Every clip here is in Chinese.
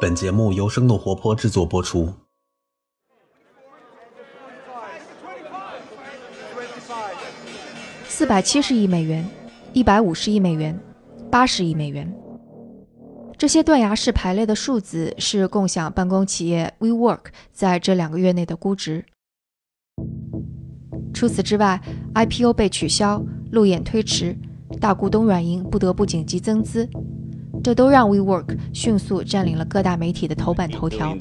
本节目由生动活泼制作播出。四百七十亿美元，一百五十亿美元，八十亿美元，这些断崖式排列的数字是共享办公企业 WeWork 在这两个月内的估值。除此之外，IPO 被取消，路演推迟，大股东软银不得不紧急增资。这都让 WeWork 迅速占领了各大媒体的头版头条。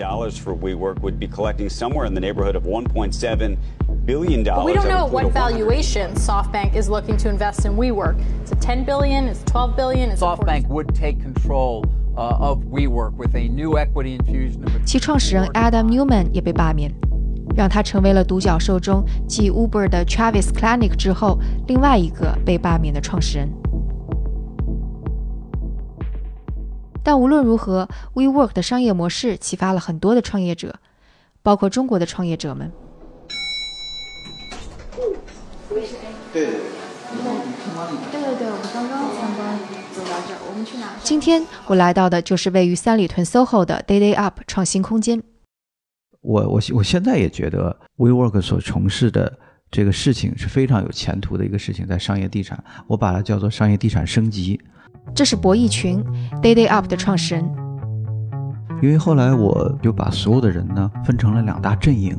billion But we don't know at what valuation SoftBank is looking to invest in WeWork. Is it 10 billion? Is it 12 billion? Is it 14 SoftBank would take control uh, of WeWork with a new equity infusion of 其创始人 Adam Newman 也被罢免，让他成为了独角兽中继 Uber 的 Travis Kalanick 之后另外一个被罢免的创始人。 但无论如何，WeWork 的商业模式启发了很多的创业者，包括中国的创业者们。对对对。我们刚刚参观走到这儿，我们去哪？今天我来到的就是位于三里屯 SOHO 的 Day Day Up 创新空间。我我我现在也觉得 WeWork 所从事的这个事情是非常有前途的一个事情，在商业地产，我把它叫做商业地产升级。这是博弈群 Day Day Up 的创始人。因为后来我就把所有的人呢分成了两大阵营。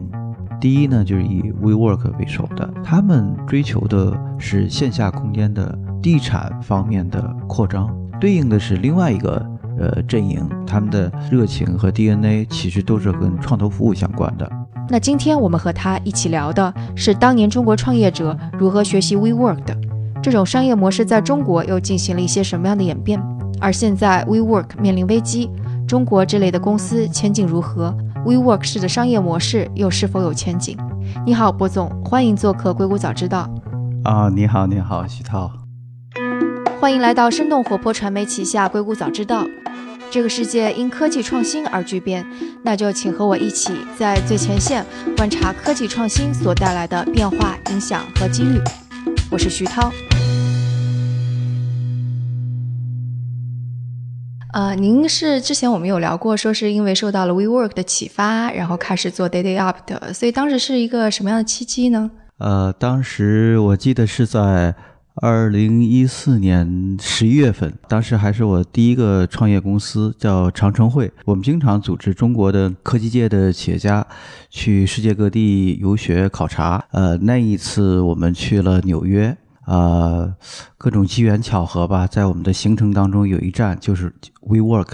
第一呢，就是以 WeWork 为首的，他们追求的是线下空间的地产方面的扩张，对应的是另外一个呃阵营，他们的热情和 DNA 其实都是跟创投服务相关的。那今天我们和他一起聊的是当年中国创业者如何学习 WeWork 的，这种商业模式在中国又进行了一些什么样的演变？而现在 WeWork 面临危机，中国这类的公司前景如何？WeWork 式的商业模式又是否有前景？你好，博总，欢迎做客硅谷早知道。啊，你好，你好，徐涛，欢迎来到生动活泼传媒旗下硅谷早知道。这个世界因科技创新而巨变，那就请和我一起在最前线观察科技创新所带来的变化、影响和机遇。我是徐涛。呃，您是之前我们有聊过，说是因为受到了 WeWork 的启发，然后开始做 Day Day Up 的，所以当时是一个什么样的契机呢？呃，当时我记得是在二零一四年十一月份，当时还是我第一个创业公司，叫长城会。我们经常组织中国的科技界的企业家去世界各地游学考察。呃，那一次我们去了纽约。呃，各种机缘巧合吧，在我们的行程当中有一站就是 WeWork。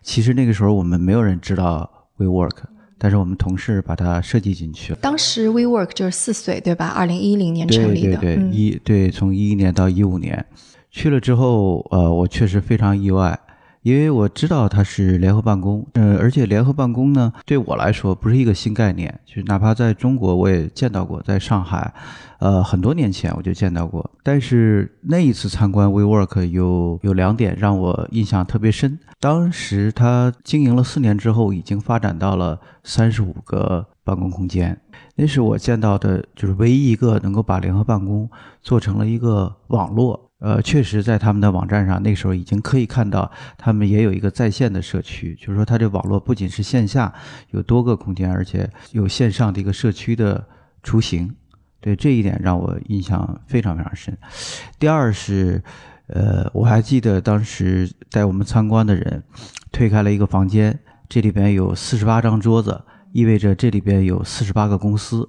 其实那个时候我们没有人知道 WeWork，但是我们同事把它设计进去了。当时 WeWork 就是四岁，对吧？二零一零年成立的。对对对，嗯、一对从一一年到一五年，去了之后，呃，我确实非常意外。因为我知道它是联合办公，呃，而且联合办公呢，对我来说不是一个新概念，就是哪怕在中国我也见到过，在上海，呃，很多年前我就见到过。但是那一次参观 WeWork 有有两点让我印象特别深。当时它经营了四年之后，已经发展到了三十五个办公空间，那是我见到的，就是唯一一个能够把联合办公做成了一个网络。呃，确实，在他们的网站上，那时候已经可以看到，他们也有一个在线的社区，就是说，它这网络不仅是线下有多个空间，而且有线上的一个社区的雏形。对这一点让我印象非常非常深。第二是，呃，我还记得当时带我们参观的人推开了一个房间，这里边有四十八张桌子，意味着这里边有四十八个公司。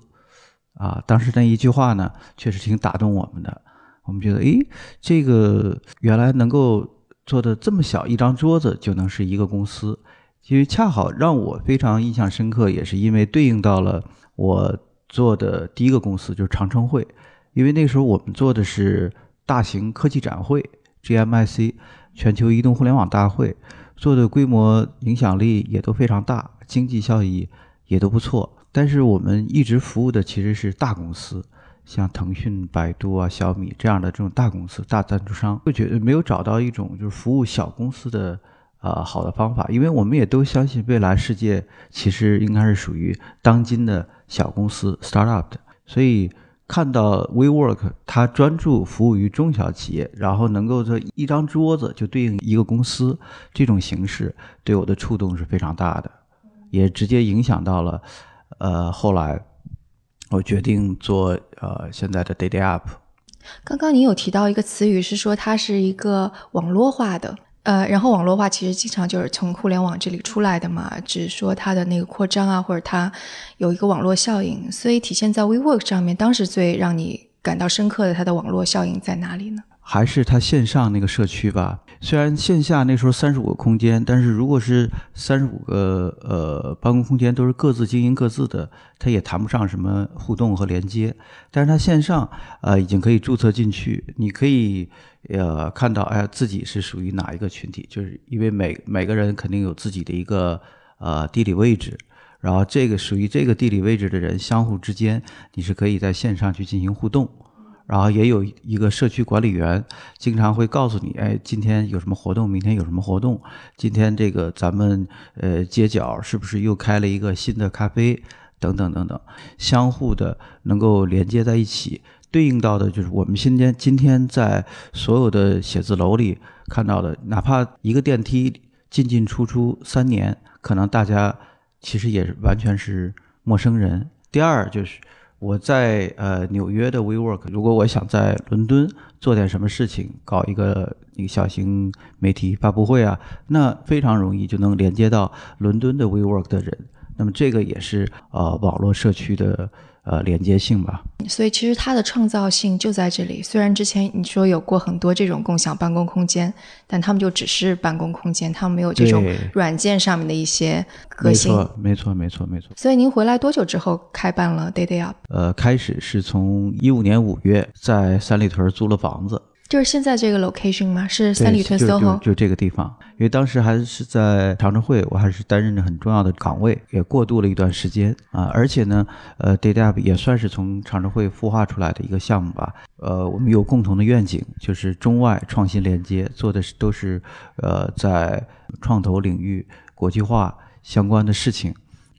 啊，当时那一句话呢，确实挺打动我们的。我们觉得，诶，这个原来能够做的这么小一张桌子就能是一个公司，其实恰好让我非常印象深刻，也是因为对应到了我做的第一个公司就是长城会，因为那时候我们做的是大型科技展会 GMIC 全球移动互联网大会，做的规模影响力也都非常大，经济效益也都不错，但是我们一直服务的其实是大公司。像腾讯、百度啊、小米这样的这种大公司、大赞助商，会觉得没有找到一种就是服务小公司的呃好的方法，因为我们也都相信未来世界其实应该是属于当今的小公司 startup 的，所以看到 WeWork 它专注服务于中小企业，然后能够这一张桌子就对应一个公司这种形式，对我的触动是非常大的，也直接影响到了，呃，后来我决定做呃现在的 Daily Up。刚刚你有提到一个词语，是说它是一个网络化的，呃，然后网络化其实经常就是从互联网这里出来的嘛，只是说它的那个扩张啊，或者它有一个网络效应，所以体现在 WeWork 上面，当时最让你感到深刻的它的网络效应在哪里呢？还是它线上那个社区吧。虽然线下那时候三十五个空间，但是如果是三十五个呃办公空间都是各自经营各自的，它也谈不上什么互动和连接。但是它线上呃已经可以注册进去，你可以呃看到哎自己是属于哪一个群体，就是因为每每个人肯定有自己的一个呃地理位置，然后这个属于这个地理位置的人相互之间，你是可以在线上去进行互动。然后也有一个社区管理员，经常会告诉你，哎，今天有什么活动，明天有什么活动，今天这个咱们呃街角是不是又开了一个新的咖啡，等等等等，相互的能够连接在一起，对应到的就是我们今天今天在所有的写字楼里看到的，哪怕一个电梯进进出出三年，可能大家其实也完全是陌生人。第二就是。我在呃纽约的 WeWork，如果我想在伦敦做点什么事情，搞一个一个小型媒体发布会啊，那非常容易就能连接到伦敦的 WeWork 的人。那么这个也是呃网络社区的。呃，连接性吧。所以其实它的创造性就在这里。虽然之前你说有过很多这种共享办公空间，但他们就只是办公空间，他们没有这种软件上面的一些革新。没错，没错，没错，没错。所以您回来多久之后开办了 Day Day Up？呃，开始是从一五年五月在三里屯租了房子。就是现在这个 location 吗？是三里屯 SOHO，就这个地方。因为当时还是在长城会，我还是担任着很重要的岗位，也过渡了一段时间啊。而且呢，呃，DayDap 也算是从长城会孵化出来的一个项目吧。呃，我们有共同的愿景，就是中外创新连接，做的是都是呃在创投领域国际化相关的事情。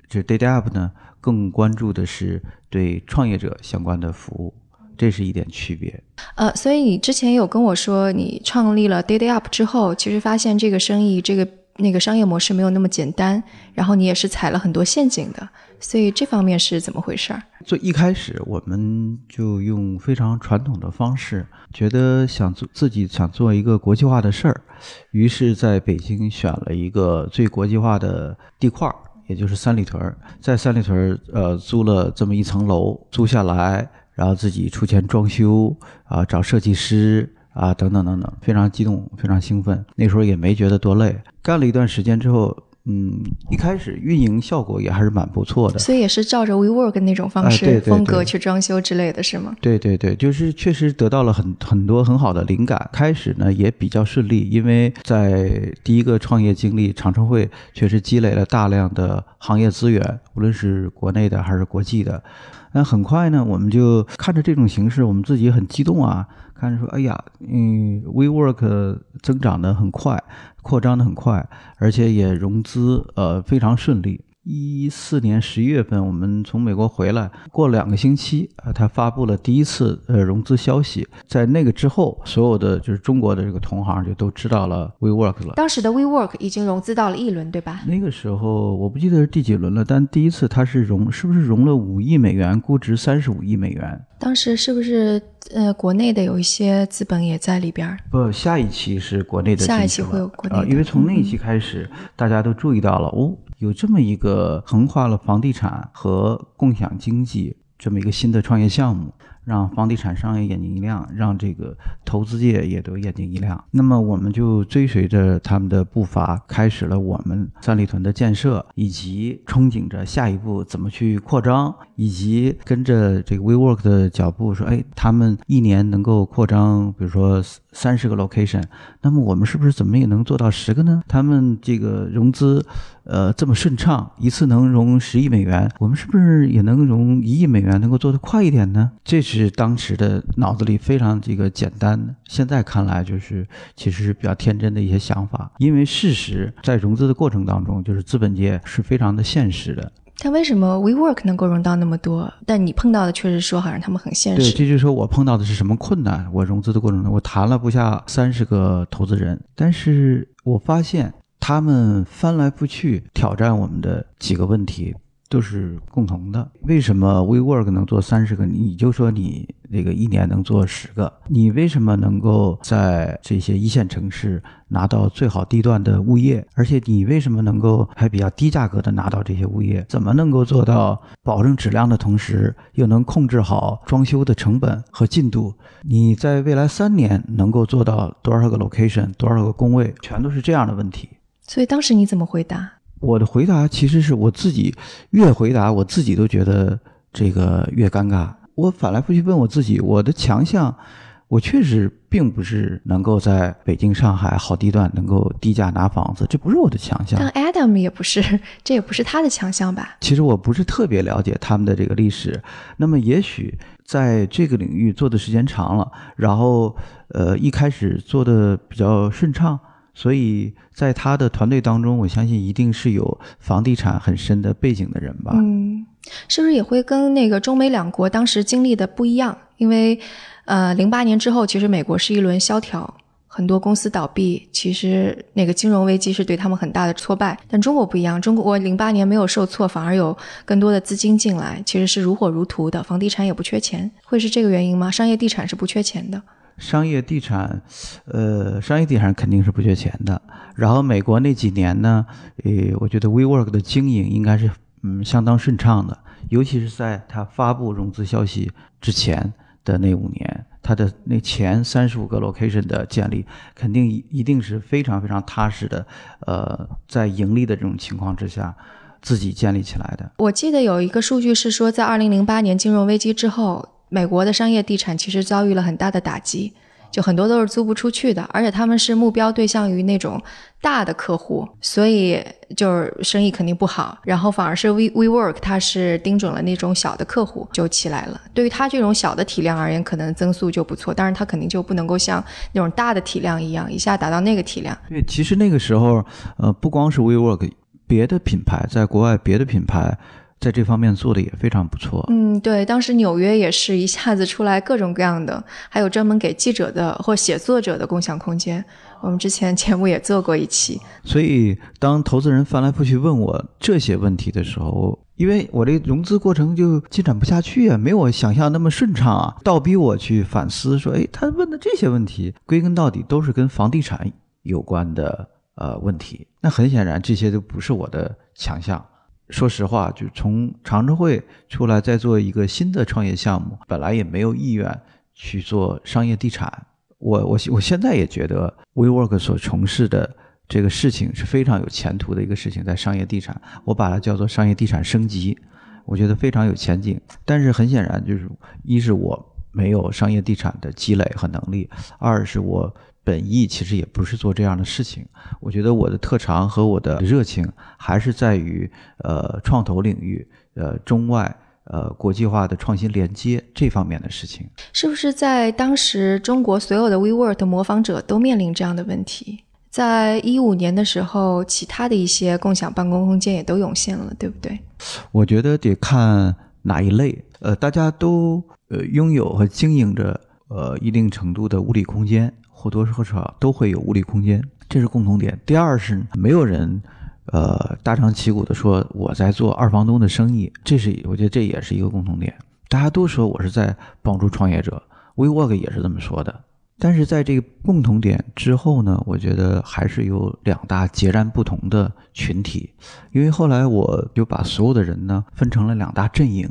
这 DayDap 呢，更关注的是对创业者相关的服务。这是一点区别，呃，所以你之前有跟我说，你创立了 Day Day Up 之后，其实发现这个生意，这个那个商业模式没有那么简单，然后你也是踩了很多陷阱的，所以这方面是怎么回事儿？最一开始，我们就用非常传统的方式，觉得想做自己想做一个国际化的事儿，于是在北京选了一个最国际化的地块儿，也就是三里屯，在三里屯呃租了这么一层楼，租下来。然后自己出钱装修啊，找设计师啊，等等等等，非常激动，非常兴奋。那时候也没觉得多累。干了一段时间之后，嗯，一开始运营效果也还是蛮不错的。所以也是照着 WeWork 那种方式风格去装修之类的是吗？对对对，就是确实得到了很很多很好的灵感。开始呢也比较顺利，因为在第一个创业经历长城会，确实积累了大量的行业资源，无论是国内的还是国际的。那很快呢，我们就看着这种形式，我们自己很激动啊，看着说，哎呀，嗯，WeWork 增长的很快，扩张的很快，而且也融资呃非常顺利。一四年十一月份，我们从美国回来，过了两个星期，啊，他发布了第一次呃融资消息。在那个之后，所有的就是中国的这个同行就都知道了 WeWork 了。当时的 WeWork 已经融资到了一轮，对吧？那个时候我不记得是第几轮了，但第一次它是融，是不是融了五亿美元，估值三十五亿美元？当时是不是呃国内的有一些资本也在里边？不，下一期是国内的。下一期会有国内，因为从那一期开始，大家都注意到了哦。有这么一个横跨了房地产和共享经济这么一个新的创业项目。让房地产商业眼睛一亮，让这个投资界也都眼睛一亮。那么我们就追随着他们的步伐，开始了我们三里屯的建设，以及憧憬着下一步怎么去扩张，以及跟着这个 WeWork 的脚步，说，哎，他们一年能够扩张，比如说三十个 location，那么我们是不是怎么也能做到十个呢？他们这个融资，呃，这么顺畅，一次能融十亿美元，我们是不是也能融一亿美元，能够做得快一点呢？这是。当时的脑子里非常这个简单的，现在看来就是其实是比较天真的一些想法。因为事实在融资的过程当中，就是资本界是非常的现实的。但为什么 WeWork 能够融到那么多？但你碰到的确实说好像他们很现实对，实。这就是说我碰到的是什么困难。我融资的过程中，我谈了不下三十个投资人，但是我发现他们翻来覆去挑战我们的几个问题都是共同的。为什么 WeWork 能做三十个？你就说你那个一年能做十个，你为什么能够在这些一线城市拿到最好地段的物业？而且你为什么能够还比较低价格的拿到这些物业？怎么能够做到保证质量的同时，又能控制好装修的成本和进度？你在未来三年能够做到多少个 location、多少个工位？全都是这样的问题。所以当时你怎么回答？我的回答其实是我自己越回答，我自己都觉得这个越尴尬。我反来覆去问我自己，我的强项，我确实并不是能够在北京、上海好地段能够低价拿房子，这不是我的强项但。Adam 也不是，这也不是他的强项吧？其实我不是特别了解他们的这个历史，那么也许在这个领域做的时间长了，然后呃一开始做的比较顺畅，所以在他的团队当中，我相信一定是有房地产很深的背景的人吧。嗯，是不是也会跟那个中美两国当时经历的不一样？因为，呃，零八年之后，其实美国是一轮萧条，很多公司倒闭，其实那个金融危机是对他们很大的挫败。但中国不一样，中国零八年没有受挫，反而有更多的资金进来，其实是如火如荼的，房地产也不缺钱，会是这个原因吗？商业地产是不缺钱的。商业地产，呃，商业地产肯定是不缺钱的。然后美国那几年呢，呃，我觉得 WeWork 的经营应该是嗯相当顺畅的，尤其是在它发布融资消息之前的那五年，它的那前三十五个 location 的建立，肯定一一定是非常非常踏实的，呃，在盈利的这种情况之下，自己建立起来的。我记得有一个数据是说，在二零零八年金融危机之后，美国的商业地产其实遭遇了很大的打击，就很多都是租不出去的，而且他们是目标对象于那种大的客户，所以就是生意肯定不好。然后反而是 We WeWork 它是盯准了那种小的客户就起来了。对于它这种小的体量而言，可能增速就不错，但是它肯定就不能够像那种大的体量一样一下达到那个体量。对，其实那个时候，呃，不光是 WeWork，别的品牌在国外，别的品牌在这方面做的也非常不错。嗯，对，当时纽约也是一下子出来各种各样的，还有专门给记者的或写作者的共享空间。我们之前 节目也做过一期，所以，当投资人翻来覆去问我这些问题的时候，因为我这融资过程就进展不下去啊，没有我想象那么顺畅啊，倒逼我去反思，说，哎，他问的这些问题，归根到底都是跟房地产有关的呃问题。那很显然，这些都不是我的强项。说实话，就从长城会出来再做一个新的创业项目，本来也没有意愿去做商业地产。我我我现在也觉得 WeWork 所从事的这个事情是非常有前途的一个事情，在商业地产，我把它叫做商业地产升级，我觉得非常有前景。但是很显然，就是一是我没有商业地产的积累和能力，二是我本意其实也不是做这样的事情。我觉得我的特长和我的热情还是在于呃创投领域，呃中外。呃，国际化的创新连接这方面的事情，是不是在当时中国所有的 WeWork 的模仿者都面临这样的问题？在一五年的时候，其他的一些共享办公空间也都涌现了，对不对？我觉得得看哪一类。呃，大家都呃拥有和经营着呃一定程度的物理空间，或多或少都会有物理空间，这是共同点。第二是没有人。呃，大张旗鼓的说我在做二房东的生意，这是我觉得这也是一个共同点。大家都说我是在帮助创业者，WeWork 也是这么说的。但是在这个共同点之后呢，我觉得还是有两大截然不同的群体。因为后来我就把所有的人呢分成了两大阵营。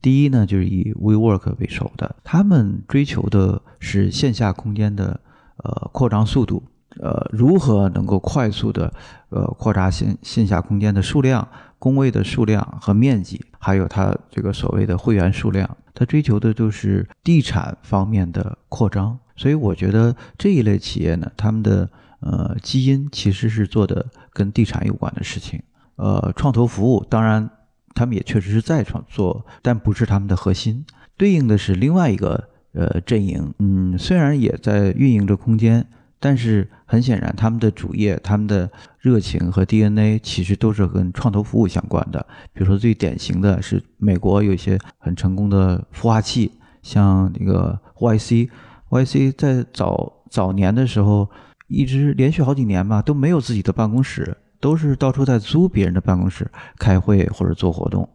第一呢，就是以 WeWork 为首的，他们追求的是线下空间的呃扩张速度。呃，如何能够快速的呃扩大线线下空间的数量、工位的数量和面积，还有它这个所谓的会员数量，它追求的就是地产方面的扩张。所以我觉得这一类企业呢，他们的呃基因其实是做的跟地产有关的事情。呃，创投服务当然他们也确实是在创做，但不是他们的核心。对应的是另外一个呃阵营，嗯，虽然也在运营着空间。但是很显然，他们的主业、他们的热情和 DNA 其实都是跟创投服务相关的。比如说，最典型的是美国有一些很成功的孵化器，像那个 YC，YC 在早早年的时候，一直连续好几年吧都没有自己的办公室，都是到处在租别人的办公室开会或者做活动。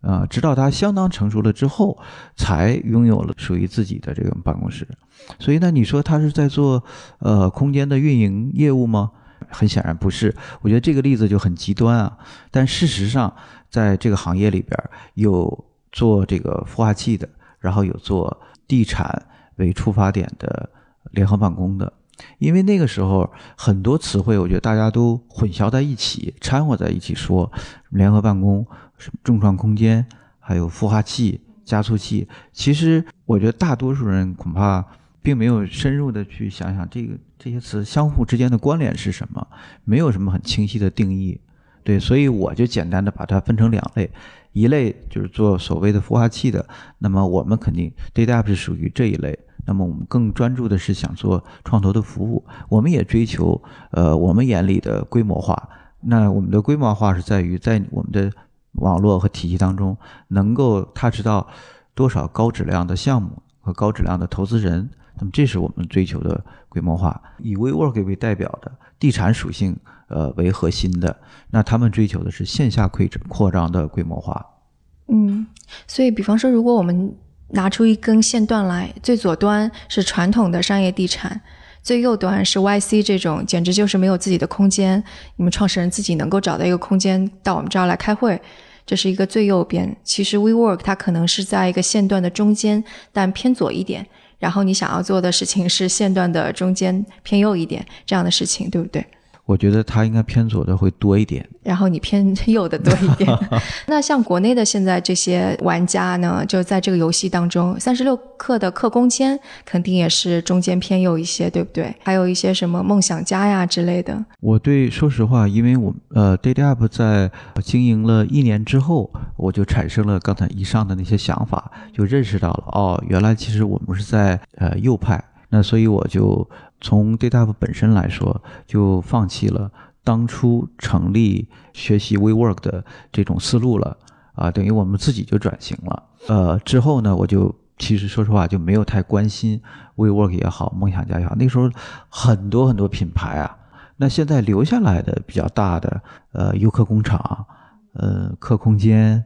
啊，直到他相当成熟了之后，才拥有了属于自己的这个办公室。所以呢，你说他是在做呃空间的运营业务吗？很显然不是。我觉得这个例子就很极端啊。但事实上，在这个行业里边，有做这个孵化器的，然后有做地产为出发点的联合办公的。因为那个时候很多词汇，我觉得大家都混淆在一起，掺和在一起说联合办公。重创空间，还有孵化器、加速器。其实，我觉得大多数人恐怕并没有深入的去想想这个这些词相互之间的关联是什么，没有什么很清晰的定义。对，所以我就简单的把它分成两类，一类就是做所谓的孵化器的，那么我们肯定 DataApp 是属于这一类。那么我们更专注的是想做创投的服务，我们也追求呃我们眼里的规模化。那我们的规模化是在于在我们的网络和体系当中，能够他知道多少高质量的项目和高质量的投资人，那么这是我们追求的规模化。以 WeWork 为代表的地产属性，呃为核心的，那他们追求的是线下扩扩张的规模化。嗯，所以比方说，如果我们拿出一根线段来，最左端是传统的商业地产，最右端是 YC 这种，简直就是没有自己的空间。你们创始人自己能够找到一个空间到我们这儿来开会。这是一个最右边，其实 WeWork 它可能是在一个线段的中间，但偏左一点。然后你想要做的事情是线段的中间偏右一点这样的事情，对不对？我觉得他应该偏左的会多一点，然后你偏 右的多一点。那像国内的现在这些玩家呢，就在这个游戏当中，三十六氪的氪空间肯定也是中间偏右一些，对不对？还有一些什么梦想家呀之类的。我对，说实话，因为我呃，DataUp 在经营了一年之后，我就产生了刚才以上的那些想法，就认识到了哦，原来其实我们是在呃右派，那所以我就。从 DataUp 本身来说，就放弃了当初成立学习 WeWork 的这种思路了啊，等于我们自己就转型了。呃，之后呢，我就其实说实话就没有太关心 WeWork 也好，梦想家也好。那时候很多很多品牌啊，那现在留下来的比较大的，呃，优客工厂，呃，客空间。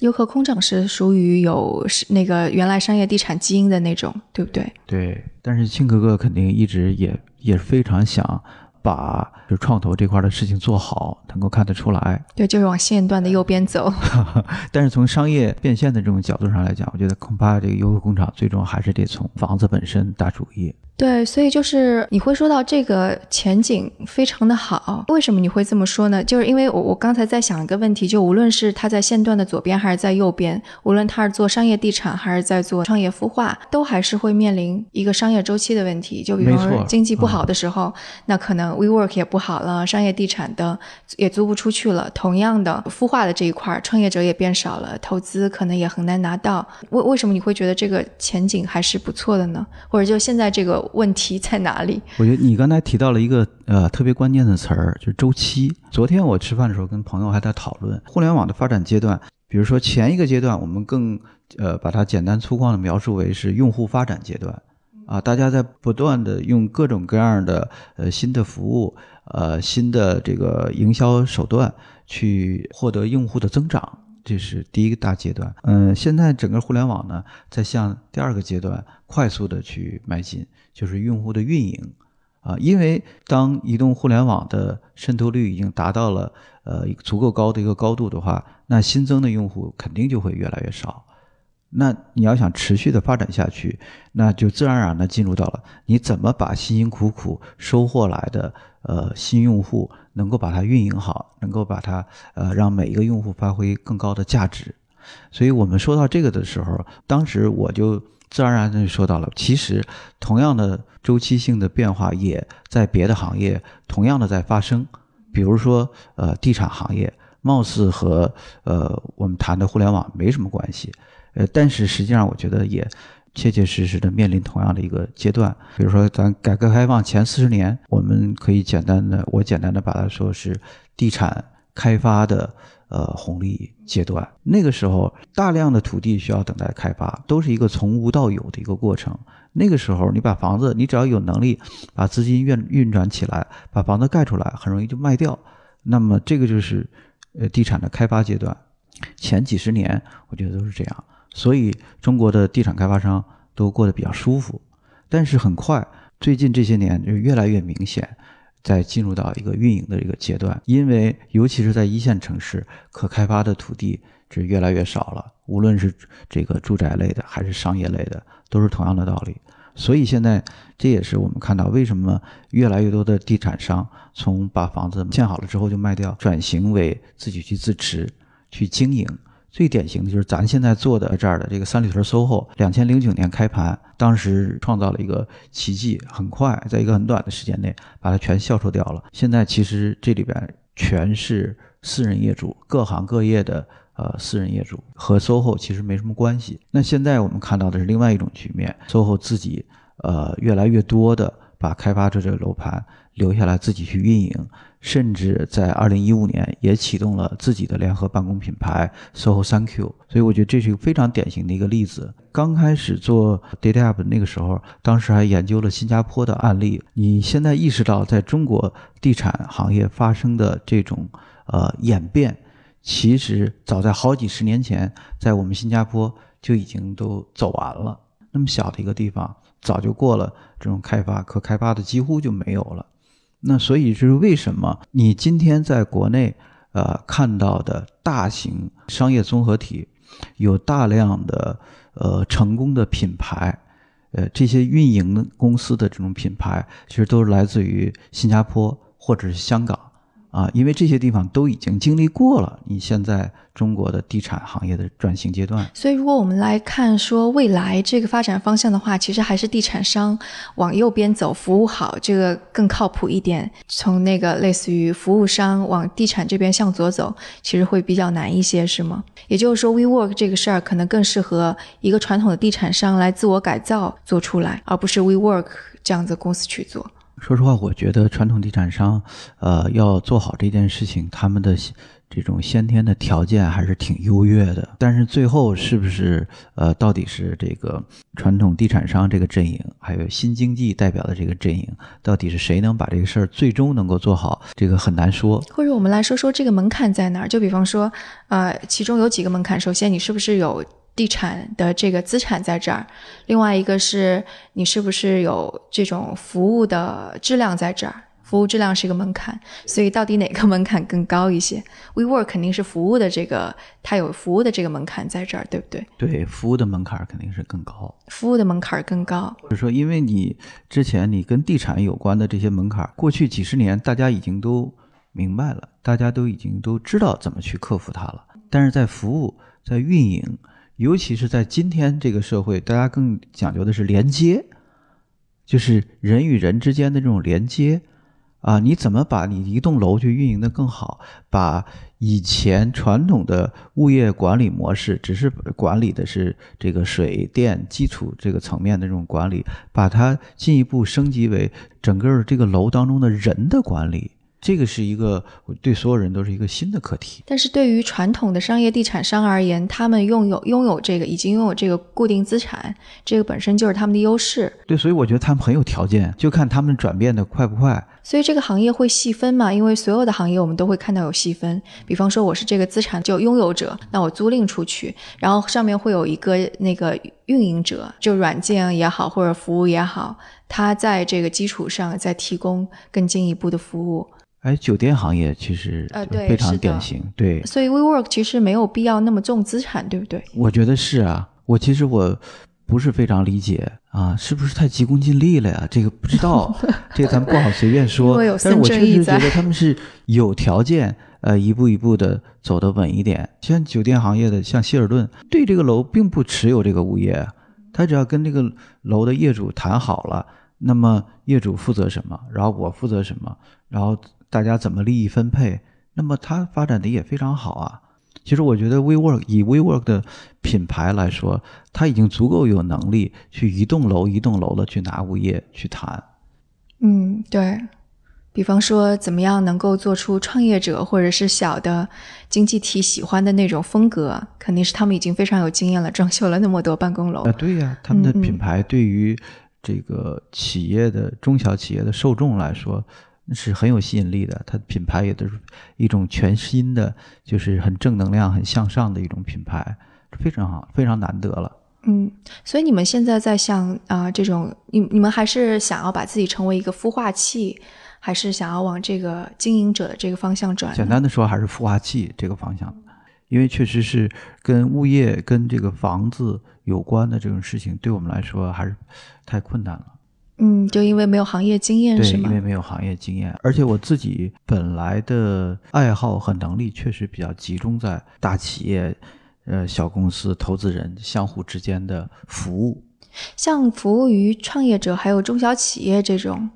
优客空厂是属于有那个原来商业地产基因的那种，对不对？对，但是庆哥哥肯定一直也也非常想把就创投这块的事情做好，能够看得出来。对，就是往线段的右边走。但是从商业变现的这种角度上来讲，我觉得恐怕这个优客工厂最终还是得从房子本身打主意。对，所以就是你会说到这个前景非常的好，为什么你会这么说呢？就是因为我我刚才在想一个问题，就无论是它在线段的左边还是在右边，无论它是做商业地产还是在做创业孵化，都还是会面临一个商业周期的问题。就比方说经济不好的时候，那可能 WeWork 也不好了，商业地产的也租不出去了。同样的，孵化的这一块，创业者也变少了，投资可能也很难拿到。为为什么你会觉得这个前景还是不错的呢？或者就现在这个？问题在哪里？我觉得你刚才提到了一个呃特别关键的词儿，就是周期。昨天我吃饭的时候跟朋友还在讨论互联网的发展阶段。比如说前一个阶段，我们更呃把它简单粗犷的描述为是用户发展阶段啊，大家在不断的用各种各样的呃新的服务呃新的这个营销手段去获得用户的增长。这是第一个大阶段，嗯，现在整个互联网呢，在向第二个阶段快速的去迈进，就是用户的运营，啊，因为当移动互联网的渗透率已经达到了呃足够高的一个高度的话，那新增的用户肯定就会越来越少，那你要想持续的发展下去，那就自然而然的进入到了你怎么把辛辛苦苦收获来的呃新用户。能够把它运营好，能够把它呃让每一个用户发挥更高的价值，所以我们说到这个的时候，当时我就自然而然的说到了，其实同样的周期性的变化也在别的行业同样的在发生，比如说呃地产行业，貌似和呃我们谈的互联网没什么关系，呃但是实际上我觉得也切切实实的面临同样的一个阶段。比如说，咱改革开放前四十年，我们可以简单的，我简单的把它说是地产开发的呃红利阶段。那个时候，大量的土地需要等待开发，都是一个从无到有的一个过程。那个时候，你把房子，你只要有能力把资金运运转起来，把房子盖出来，很容易就卖掉。那么这个就是呃地产的开发阶段。前几十年，我觉得都是这样，所以中国的地产开发商都过得比较舒服。但是很快，最近这些年就越来越明显，在进入到一个运营的这个阶段，因为尤其是在一线城市，可开发的土地是越来越少了，无论是这个住宅类的还是商业类的，都是同样的道理。所以现在这也是我们看到为什么越来越多的地产商从把房子建好了之后就卖掉，转型为自己去自持。去经营，最典型的就是咱现在做的这儿的这个三里屯 SOHO，两千零九年开盘，当时创造了一个奇迹，很快在一个很短的时间内把它全销售掉了。现在其实这里边全是私人业主，各行各业的呃私人业主和 SOHO 其实没什么关系。那现在我们看到的是另外一种局面，SOHO 自己呃越来越多的把开发者这个楼盘留下来自己去运营。甚至在二零一五年也启动了自己的联合办公品牌 SOHO 三 Q，所以我觉得这是一个非常典型的一个例子。刚开始做 Data App 那个时候，当时还研究了新加坡的案例。你现在意识到，在中国地产行业发生的这种呃演变，其实早在好几十年前，在我们新加坡就已经都走完了。那么小的一个地方，早就过了这种开发，可开发的几乎就没有了。那所以就是为什么你今天在国内，呃，看到的大型商业综合体，有大量的呃成功的品牌，呃，这些运营公司的这种品牌，其实都是来自于新加坡或者是香港。啊，因为这些地方都已经经历过了，你现在中国的地产行业的转型阶段。所以，如果我们来看说未来这个发展方向的话，其实还是地产商往右边走，服务好这个更靠谱一点。从那个类似于服务商往地产这边向左走，其实会比较难一些，是吗？也就是说，WeWork 这个事儿可能更适合一个传统的地产商来自我改造做出来，而不是 WeWork 这样子公司去做。说实话，我觉得传统地产商，呃，要做好这件事情，他们的这种先天的条件还是挺优越的。但是最后是不是，呃，到底是这个传统地产商这个阵营，还有新经济代表的这个阵营，到底是谁能把这个事儿最终能够做好，这个很难说。或者我们来说说这个门槛在哪儿？就比方说，呃，其中有几个门槛。首先，你是不是有？地产的这个资产在这儿，另外一个是你是不是有这种服务的质量在这儿？服务质量是一个门槛，所以到底哪个门槛更高一些？WeWork 肯定是服务的这个，它有服务的这个门槛在这儿，对不对？对，服务的门槛肯定是更高。服务的门槛更高，就是说，因为你之前你跟地产有关的这些门槛，过去几十年大家已经都明白了，大家都已经都知道怎么去克服它了。但是在服务，在运营。尤其是在今天这个社会，大家更讲究的是连接，就是人与人之间的这种连接啊，你怎么把你一栋楼去运营的更好？把以前传统的物业管理模式，只是管理的是这个水电基础这个层面的这种管理，把它进一步升级为整个这个楼当中的人的管理。这个是一个对所有人都是一个新的课题，但是对于传统的商业地产商而言，他们拥有拥有这个已经拥有这个固定资产，这个本身就是他们的优势。对，所以我觉得他们很有条件，就看他们转变的快不快。所以这个行业会细分嘛？因为所有的行业我们都会看到有细分。比方说我是这个资产就拥有者，那我租赁出去，然后上面会有一个那个运营者，就软件也好或者服务也好，他在这个基础上再提供更进一步的服务。哎，酒店行业其实呃对非常典型，对，所以 WeWork 其实没有必要那么重资产，对不对？我觉得是啊，我其实我不是非常理解啊，是不是太急功近利了呀？这个不知道，这个咱们不好随便说。但是我确实觉得他们是有条件，呃，一步一步的走得稳一点。像酒店行业的，像希尔顿，对这个楼并不持有这个物业，他只要跟这个楼的业主谈好了，那么业主负责什么，然后我负责什么，然后。大家怎么利益分配？那么它发展的也非常好啊。其实我觉得 WeWork 以 WeWork 的品牌来说，它已经足够有能力去一栋楼一栋楼的去拿物业去谈。嗯，对。比方说，怎么样能够做出创业者或者是小的经济体喜欢的那种风格，肯定是他们已经非常有经验了，装修了那么多办公楼。啊，对呀，他们的品牌对于这个企业的中小企业的受众来说是很有吸引力的。它的品牌也都是一种全新的，就是很正能量、很向上的一种品牌，非常好，非常难得了。嗯，所以你们现在在像啊这种，你你们还是想要把自己成为一个孵化器？还是想要往这个经营者的这个方向转？简单的说，还是孵化器这个方向，因为确实是跟物业、跟这个房子有关的这种事情，对我们来说还是太困难了。嗯，就因为没有行业经验是吗？因为没有行业经验，而且我自己本来的爱好和能力确实比较集中在大企业、呃小公司、投资人相互之间的服务，像服务于创业者还有中小企业这种。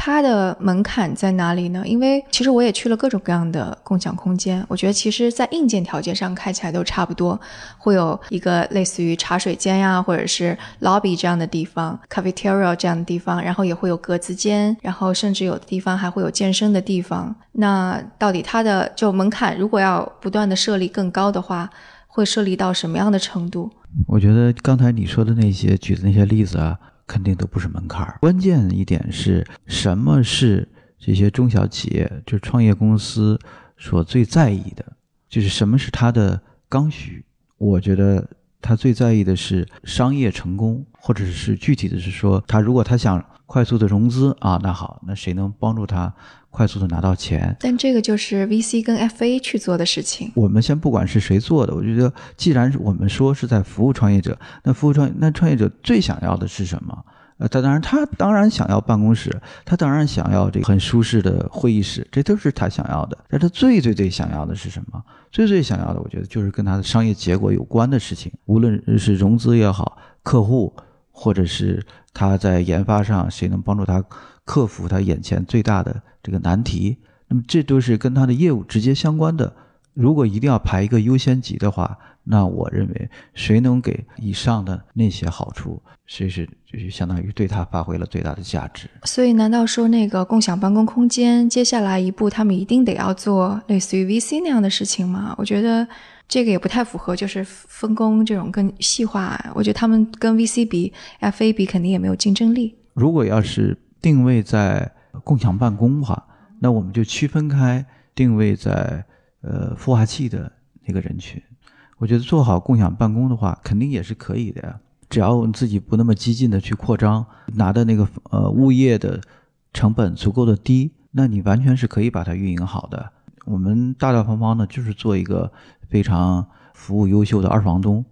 它的门槛在哪里呢？因为其实我也去了各种各样的共享空间，我觉得其实，在硬件条件上看起来都差不多，会有一个类似于茶水间呀，或者是 lobby 这样的地方，cafeteria 这样的地方，然后也会有格子间，然后甚至有的地方还会有健身的地方。那到底它的就门槛，如果要不断的设立更高的话，会设立到什么样的程度？我觉得刚才你说的那些举的那些例子啊。肯定都不是门槛儿。关键一点是什么是这些中小企业，就是创业公司所最在意的，就是什么是他的刚需。我觉得他最在意的是商业成功，或者是具体的是说，他如果他想快速的融资啊，那好，那谁能帮助他？快速的拿到钱，但这个就是 VC 跟 FA 去做的事情。我们先不管是谁做的，我觉得既然我们说是在服务创业者，那服务创那创业者最想要的是什么？呃，他当然他当然想要办公室，他当然想要这个很舒适的会议室，这都是他想要的。但他最最最想要的是什么？最最想要的，我觉得就是跟他的商业结果有关的事情，无论是融资也好，客户，或者是他在研发上谁能帮助他。克服他眼前最大的这个难题，那么这都是跟他的业务直接相关的。如果一定要排一个优先级的话，那我认为谁能给以上的那些好处，谁是就是相当于对他发挥了最大的价值。所以，难道说那个共享办公空间接下来一步，他们一定得要做类似于 VC 那样的事情吗？我觉得这个也不太符合，就是分工这种更细化。我觉得他们跟 VC 比，FA 比，肯定也没有竞争力。如果要是定位在共享办公哈，那我们就区分开定位在呃孵化器的那个人群。我觉得做好共享办公的话，肯定也是可以的呀。只要我们自己不那么激进的去扩张，拿的那个呃物业的成本足够的低，那你完全是可以把它运营好的。我们大大方方的就是做一个非常服务优秀的二房东。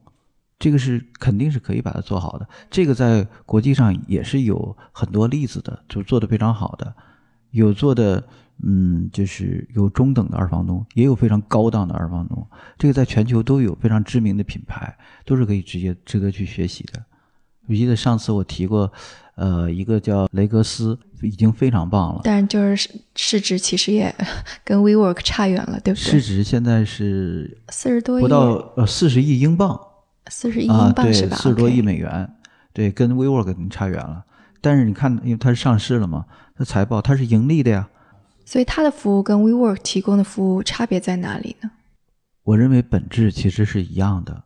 这个是肯定是可以把它做好的，这个在国际上也是有很多例子的，就做的非常好的，有做的，嗯，就是有中等的二房东，也有非常高档的二房东，这个在全球都有非常知名的品牌，都是可以直接值得去学习的。我记得上次我提过，呃，一个叫雷格斯，已经非常棒了，但就是市值其实也 跟 WeWork 差远了，对不对？市值现在是四十多亿，不到呃四十亿英镑。四十亿英镑是吧？四十多亿美元，对，跟 WeWork 差远了。但是你看，因为它是上市了嘛，它财报它是盈利的呀。所以它的服务跟 WeWork 提供的服务差别在哪里呢？我认为本质其实是一样的，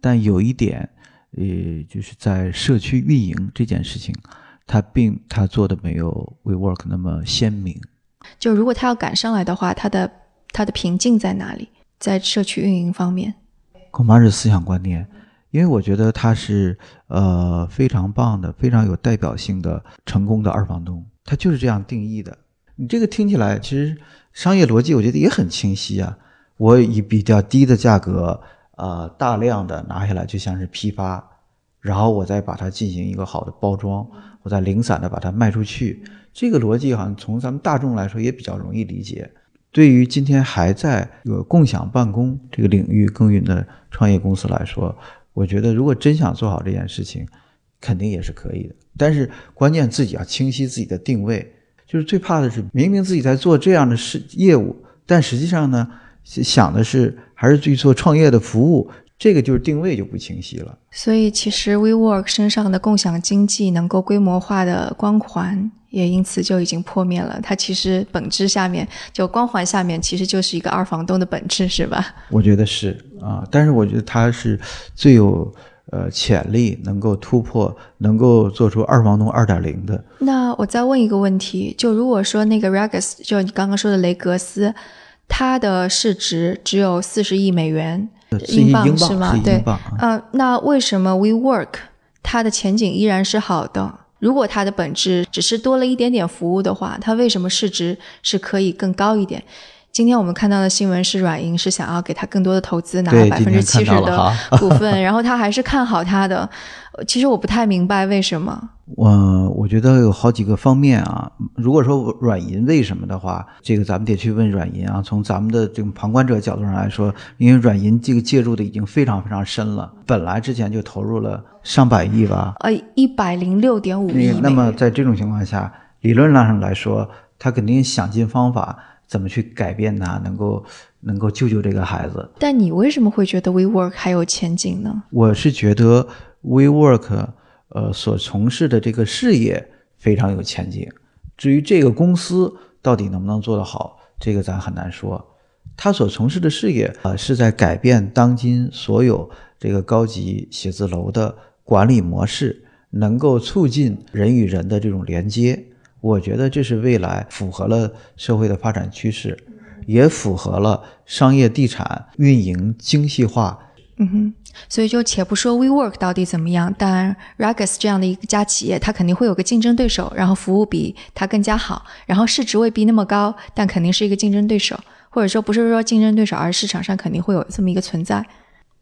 但有一点，呃，就是在社区运营这件事情，它并它做的没有 WeWork 那么鲜明。就如果它要赶上来的话，它的它的瓶颈在哪里？在社区运营方面？恐怕是思想观念，因为我觉得他是呃非常棒的、非常有代表性的成功的二房东，他就是这样定义的。你这个听起来其实商业逻辑，我觉得也很清晰啊。我以比较低的价格，呃，大量的拿下来，就像是批发，然后我再把它进行一个好的包装，我再零散的把它卖出去。这个逻辑好像从咱们大众来说也比较容易理解。对于今天还在有共享办公这个领域耕耘的创业公司来说，我觉得如果真想做好这件事情，肯定也是可以的。但是关键自己要清晰自己的定位，就是最怕的是明明自己在做这样的事业务，但实际上呢，想的是还是去做创业的服务，这个就是定位就不清晰了。所以其实 WeWork 身上的共享经济能够规模化的光环，也因此就已经破灭了。它其实本质下面就光环下面其实就是一个二房东的本质，是吧？我觉得是啊，但是我觉得它是最有呃潜力能够突破，能够做出二房东二点零的。那我再问一个问题，就如果说那个 Regus，就你刚刚说的雷格斯。它的市值只有四十亿美元，英镑是吗？对，嗯，那为什么 WeWork 它的前景依然是好的？如果它的本质只是多了一点点服务的话，它为什么市值是可以更高一点？今天我们看到的新闻是软银是想要给他更多的投资，拿了百分之七十的股份，然后他还是看好他的。其实我不太明白为什么。我我觉得有好几个方面啊。如果说软银为什么的话，这个咱们得去问软银啊。从咱们的这种旁观者角度上来说，因为软银这个介入的已经非常非常深了，本来之前就投入了上百亿吧。呃，一百零六点五亿。那么在这种情况下，理论上来说，他肯定想尽方法。怎么去改变它，能够能够救救这个孩子？但你为什么会觉得 WeWork 还有前景呢？我是觉得 WeWork 呃所从事的这个事业非常有前景。至于这个公司到底能不能做得好，这个咱很难说。他所从事的事业啊是在改变当今所有这个高级写字楼的管理模式，能够促进人与人的这种连接。我觉得这是未来符合了社会的发展趋势，也符合了商业地产运营精细化。嗯哼，所以就且不说 WeWork 到底怎么样，但 Regus 这样的一家企业，它肯定会有个竞争对手，然后服务比它更加好，然后市值未必那么高，但肯定是一个竞争对手，或者说不是说竞争对手，而是市场上肯定会有这么一个存在。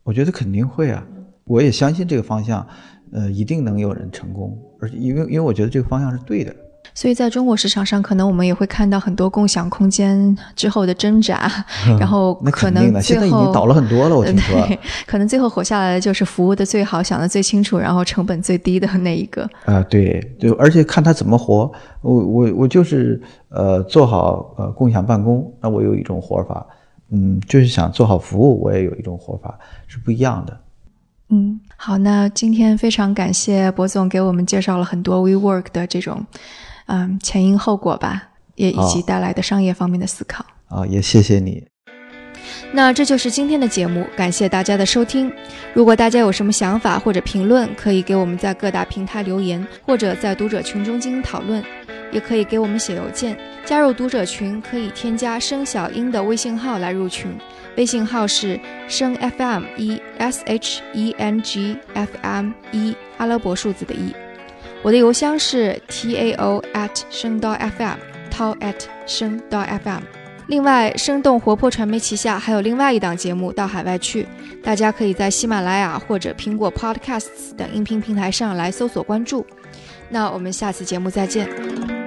我觉得肯定会啊，我也相信这个方向，呃，一定能有人成功，而且因为因为我觉得这个方向是对的。所以，在中国市场上，可能我们也会看到很多共享空间之后的挣扎，然后可能现在已经倒了很多了。我听说，可能最后活下来的就是服务的最好、想的最清楚，然后成本最低的那一个。啊，对对，而且看他怎么活。我我我就是呃做好呃共享办公，那我有一种活法。嗯，就是想做好服务，我也有一种活法，是不一样的。嗯，好，那今天非常感谢博总给我们介绍了很多 WeWork 的这种。嗯，前因后果吧，也以及带来的商业方面的思考啊，也谢谢你。那这就是今天的节目，感谢大家的收听。如果大家有什么想法或者评论，可以给我们在各大平台留言，或者在读者群中进行讨论，也可以给我们写邮件。加入读者群可以添加声小英的微信号来入群，微信号是声 FM 一 S H E N G F M 一阿拉伯数字的一。我的邮箱是 tao at 声刀 fm，tao at 声刀 fm。另外，生动活泼传媒旗下还有另外一档节目《到海外去》，大家可以在喜马拉雅或者苹果 Podcasts 等音频平台上来搜索关注。那我们下次节目再见。